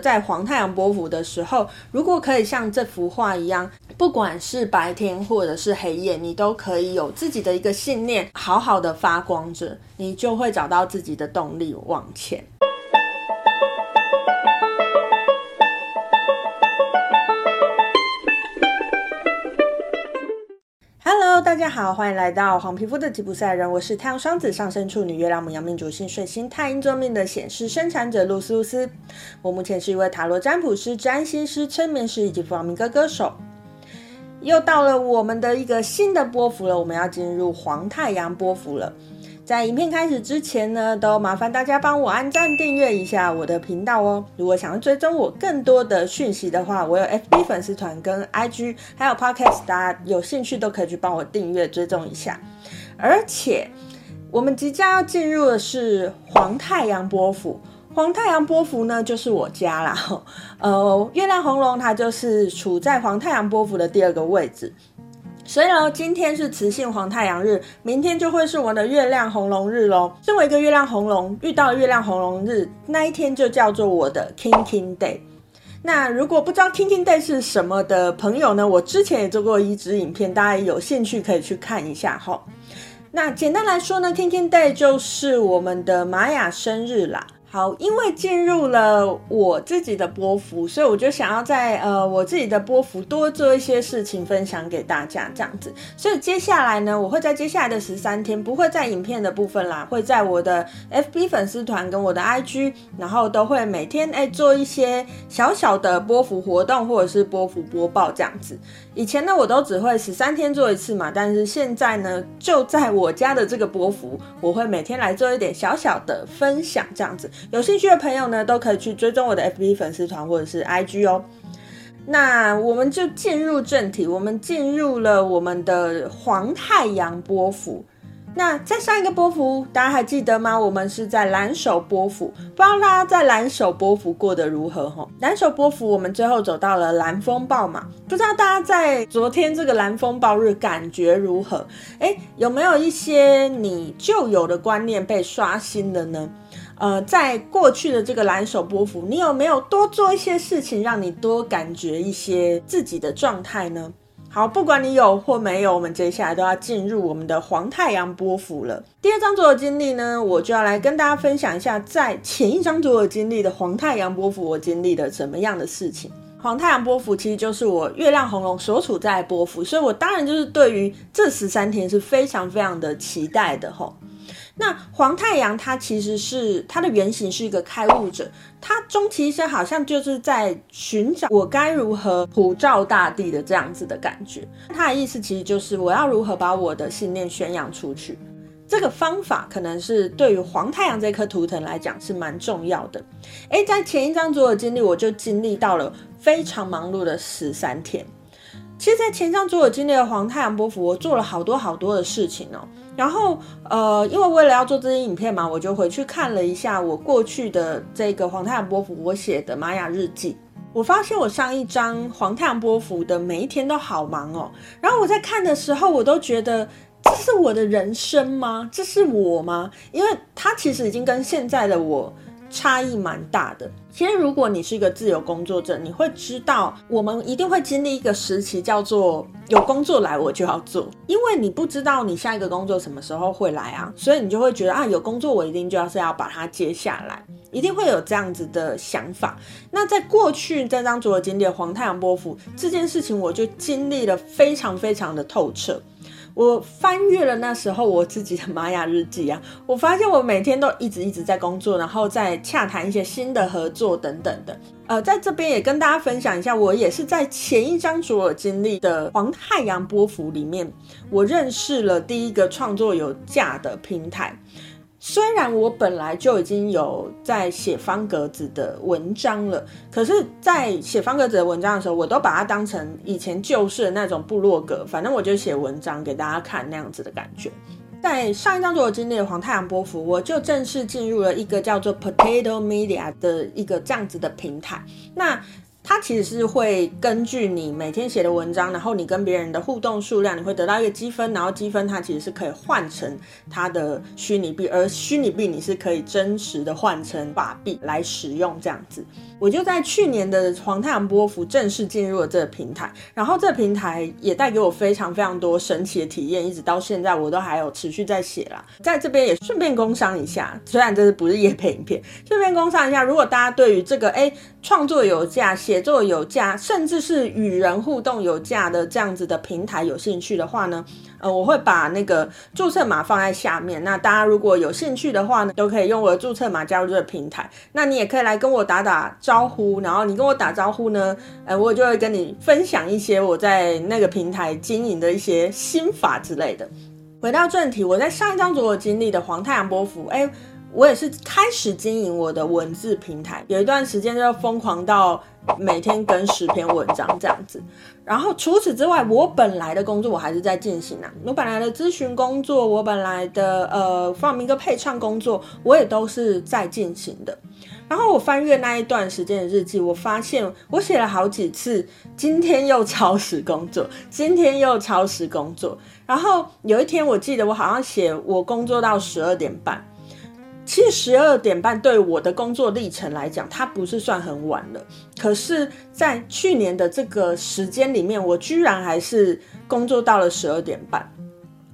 在黄太阳波幅的时候，如果可以像这幅画一样，不管是白天或者是黑夜，你都可以有自己的一个信念，好好的发光着，你就会找到自己的动力往前。大家好，欢迎来到黄皮肤的吉普赛人，我是太阳双子上升处女月亮母羊命主星水星太阴坐命的显示生产者露丝露丝。我目前是一位塔罗占卜师、占星师、催眠师以及弗朗明哥歌手。又到了我们的一个新的波幅了，我们要进入黄太阳波幅了。在影片开始之前呢，都麻烦大家帮我按赞、订阅一下我的频道哦。如果想要追踪我更多的讯息的话，我有 FB 粉丝团跟 IG，还有 Podcast，大家有兴趣都可以去帮我订阅追踪一下。而且我们即将要进入的是黄太阳波符，黄太阳波符呢就是我家啦。呃，月亮红龙它就是处在黄太阳波符的第二个位置。所以呢，今天是磁性黄太阳日，明天就会是我的月亮红龙日喽。身为一个月亮红龙，遇到月亮红龙日那一天就叫做我的 King King Day。那如果不知道 King King Day 是什么的朋友呢，我之前也做过一支影片，大家有兴趣可以去看一下哈。那简单来说呢，King King Day 就是我们的玛雅生日啦。好，因为进入了我自己的波符，所以我就想要在呃我自己的波符多做一些事情分享给大家，这样子。所以接下来呢，我会在接下来的十三天，不会在影片的部分啦，会在我的 FB 粉丝团跟我的 IG，然后都会每天哎做一些小小的波幅活动或者是波幅播报这样子。以前呢，我都只会十三天做一次嘛，但是现在呢，就在我家的这个波幅，我会每天来做一点小小的分享这样子。有兴趣的朋友呢，都可以去追踪我的 FB 粉丝团或者是 IG 哦。那我们就进入正题，我们进入了我们的黄太阳波幅。那在上一个波幅，大家还记得吗？我们是在蓝手波幅，不知道大家在蓝手波幅过得如何？哈，蓝手波幅我们最后走到了蓝风暴嘛，不知道大家在昨天这个蓝风暴日感觉如何？哎，有没有一些你旧有的观念被刷新了呢？呃，在过去的这个蓝手波幅，你有没有多做一些事情，让你多感觉一些自己的状态呢？好，不管你有或没有，我们接下来都要进入我们的黄太阳波幅了。第二张左耳经历呢，我就要来跟大家分享一下，在前一张左耳经历的黄太阳波幅，我经历了什么样的事情。黄太阳波幅其实就是我月亮红龙所处在波幅，所以我当然就是对于这十三天是非常非常的期待的吼。那黄太阳它其实是它的原型是一个开悟者，它终其一生好像就是在寻找我该如何普照大地的这样子的感觉。它的意思其实就是我要如何把我的信念宣扬出去。这个方法可能是对于黄太阳这颗图腾来讲是蛮重要的。诶，在前一张左耳经历，我就经历到了非常忙碌的十三天。其实，在前一张左耳经历的黄太阳波符，我做了好多好多的事情哦。然后，呃，因为为了要做这些影片嘛，我就回去看了一下我过去的这个黄太阳波符我写的玛雅日记。我发现我上一张黄太阳波符的每一天都好忙哦。然后我在看的时候，我都觉得这是我的人生吗？这是我吗？因为它其实已经跟现在的我。差异蛮大的。其实，如果你是一个自由工作者，你会知道，我们一定会经历一个时期，叫做有工作来我就要做，因为你不知道你下一个工作什么时候会来啊，所以你就会觉得啊，有工作我一定就要是要把它接下来，一定会有这样子的想法。那在过去这张左耳经历的黄太阳波符这件事情，我就经历了非常非常的透彻。我翻阅了那时候我自己的玛雅日记啊，我发现我每天都一直一直在工作，然后在洽谈一些新的合作等等的。呃，在这边也跟大家分享一下，我也是在前一张左耳经历的黄太阳波幅里面，我认识了第一个创作有价的平台。虽然我本来就已经有在写方格子的文章了，可是，在写方格子的文章的时候，我都把它当成以前旧式的那种部落格，反正我就写文章给大家看那样子的感觉。在上一张左耳经历的黄太阳波符，我就正式进入了一个叫做 Potato Media 的一个这样子的平台。那它其实是会根据你每天写的文章，然后你跟别人的互动数量，你会得到一个积分，然后积分它其实是可以换成它的虚拟币，而虚拟币你是可以真实的换成法币来使用这样子。我就在去年的黄太阳波符正式进入了这个平台，然后这个平台也带给我非常非常多神奇的体验，一直到现在我都还有持续在写啦。在这边也顺便工商一下，虽然这是不是业配影片，顺便工商一下，如果大家对于这个哎创作有价、写作有价，甚至是与人互动有价的这样子的平台有兴趣的话呢，呃，我会把那个注册码放在下面，那大家如果有兴趣的话呢，都可以用我的注册码加入这个平台，那你也可以来跟我打打招呼，然后你跟我打招呼呢，呃，我就会跟你分享一些我在那个平台经营的一些心法之类的。回到正题，我在上一张所有经历的黄太阳波符，哎，我也是开始经营我的文字平台，有一段时间就疯狂到每天更十篇文章这样子。然后除此之外，我本来的工作我还是在进行啊，我本来的咨询工作，我本来的呃放民歌配唱工作，我也都是在进行的。然后我翻阅那一段时间的日记，我发现我写了好几次，今天又超时工作，今天又超时工作。然后有一天，我记得我好像写我工作到十二点半。其实十二点半对我的工作历程来讲，它不是算很晚了。可是，在去年的这个时间里面，我居然还是工作到了十二点半。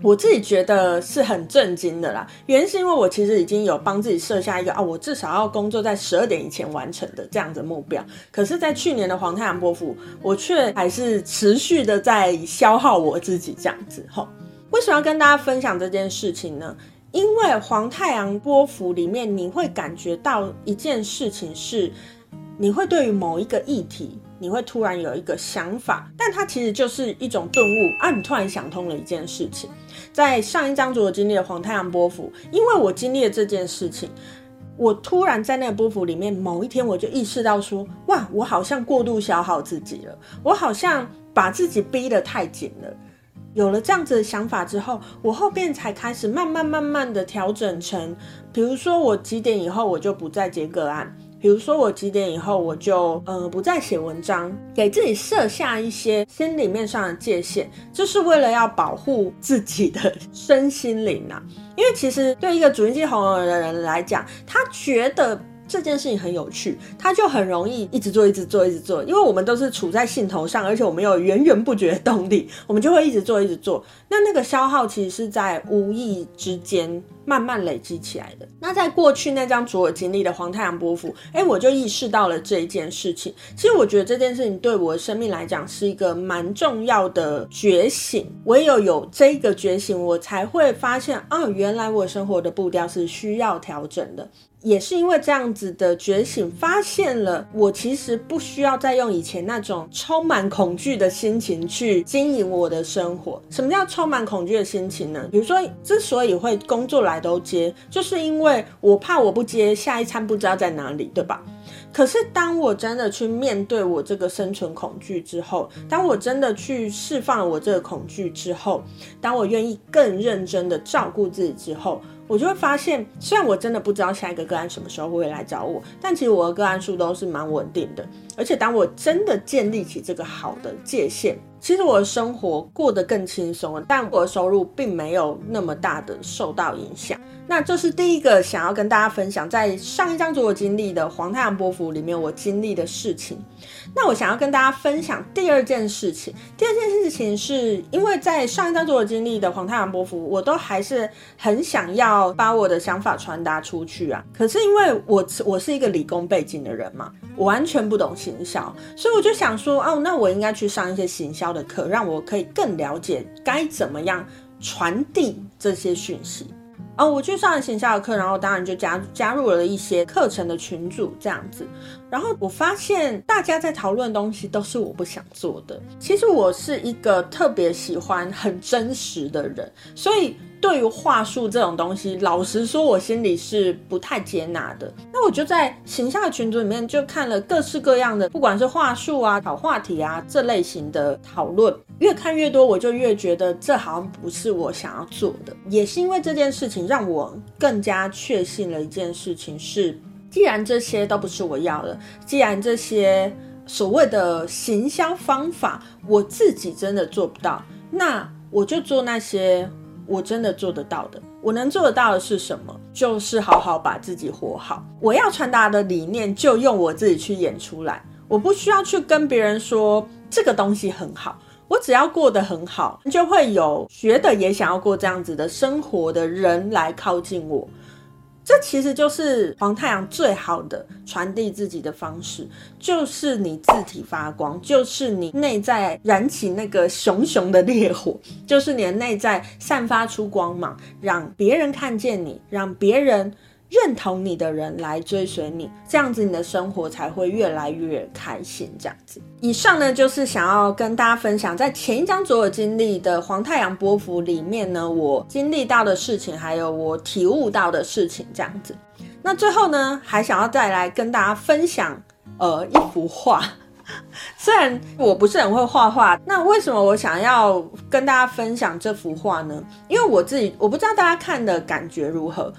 我自己觉得是很震惊的啦，原因是因为我其实已经有帮自己设下一个啊，我至少要工作在十二点以前完成的这样的目标。可是，在去年的黄太阳波幅，我却还是持续的在消耗我自己这样子。吼，为什么要跟大家分享这件事情呢？因为黄太阳波幅里面，你会感觉到一件事情是，你会对于某一个议题。你会突然有一个想法，但它其实就是一种顿悟啊！你突然想通了一件事情。在上一章所经历的黄太阳波幅，因为我经历了这件事情，我突然在那个波幅里面，某一天我就意识到说：哇，我好像过度消耗自己了，我好像把自己逼得太紧了。有了这样子的想法之后，我后边才开始慢慢慢慢的调整成，比如说我几点以后我就不再接个案。比如说我几点以后我就呃不再写文章，给自己设下一些心里面上的界限，就是为了要保护自己的身心灵啊。因为其实对一个主印记红人的人来讲，他觉得。这件事情很有趣，他就很容易一直做，一直做，一直做，因为我们都是处在兴头上，而且我们有源源不绝的动力，我们就会一直做，一直做。那那个消耗其实是在无意之间慢慢累积起来的。那在过去那张主我经历的黄太阳波符，哎，我就意识到了这一件事情。其实我觉得这件事情对我的生命来讲是一个蛮重要的觉醒。唯有有这个觉醒，我才会发现啊，原来我生活的步调是需要调整的。也是因为这样子的觉醒，发现了我其实不需要再用以前那种充满恐惧的心情去经营我的生活。什么叫充满恐惧的心情呢？比如说，之所以会工作来都接，就是因为我怕我不接，下一餐不知道在哪里，对吧？可是当我真的去面对我这个生存恐惧之后，当我真的去释放了我这个恐惧之后，当我愿意更认真的照顾自己之后。我就会发现，虽然我真的不知道下一个个案什么时候会来找我，但其实我的个案数都是蛮稳定的。而且当我真的建立起这个好的界限，其实我的生活过得更轻松了，但我的收入并没有那么大的受到影响。那这是第一个想要跟大家分享，在上一章所经历的黄太阳波幅里面我经历的事情。那我想要跟大家分享第二件事情。第二件事情是因为在上一章所经历的黄太阳波幅，我都还是很想要把我的想法传达出去啊。可是因为我我是一个理工背景的人嘛，我完全不懂行销，所以我就想说，哦，那我应该去上一些行销的课，让我可以更了解该怎么样传递这些讯息。哦，我去上了行销的课，然后当然就加加入了一些课程的群组这样子，然后我发现大家在讨论东西都是我不想做的。其实我是一个特别喜欢很真实的人，所以。对于话术这种东西，老实说，我心里是不太接纳的。那我就在形象的群组里面就看了各式各样的，不管是话术啊、找话题啊这类型的讨论，越看越多，我就越觉得这好像不是我想要做的。也是因为这件事情，让我更加确信了一件事情是：既然这些都不是我要的，既然这些所谓的行销方法我自己真的做不到，那我就做那些。我真的做得到的。我能做得到的是什么？就是好好把自己活好。我要传达的理念，就用我自己去演出来。我不需要去跟别人说这个东西很好，我只要过得很好，就会有学的也想要过这样子的生活的人来靠近我。这其实就是黄太阳最好的传递自己的方式，就是你字体发光，就是你内在燃起那个熊熊的烈火，就是你的内在散发出光芒，让别人看见你，让别人。认同你的人来追随你，这样子你的生活才会越来越开心。这样子，以上呢就是想要跟大家分享，在前一张所有经历的黄太阳波幅里面呢，我经历到的事情，还有我体悟到的事情。这样子，那最后呢，还想要再来跟大家分享，呃，一幅画。虽然我不是很会画画，那为什么我想要跟大家分享这幅画呢？因为我自己，我不知道大家看的感觉如何。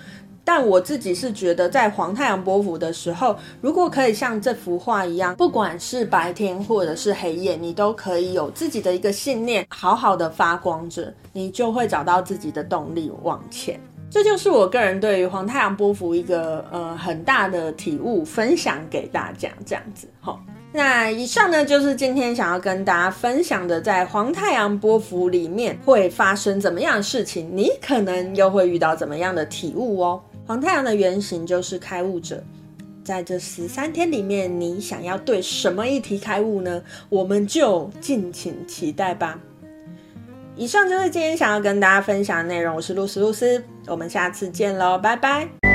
但我自己是觉得，在黄太阳波符的时候，如果可以像这幅画一样，不管是白天或者是黑夜，你都可以有自己的一个信念，好好的发光着，你就会找到自己的动力往前。这就是我个人对于黄太阳波符一个呃很大的体悟，分享给大家这样子。好，那以上呢就是今天想要跟大家分享的，在黄太阳波符里面会发生怎么样的事情，你可能又会遇到怎么样的体悟哦。黄太阳的原型就是开悟者，在这十三天里面，你想要对什么议题开悟呢？我们就敬请期待吧。以上就是今天想要跟大家分享的内容，我是露丝露丝，我们下次见喽，拜拜。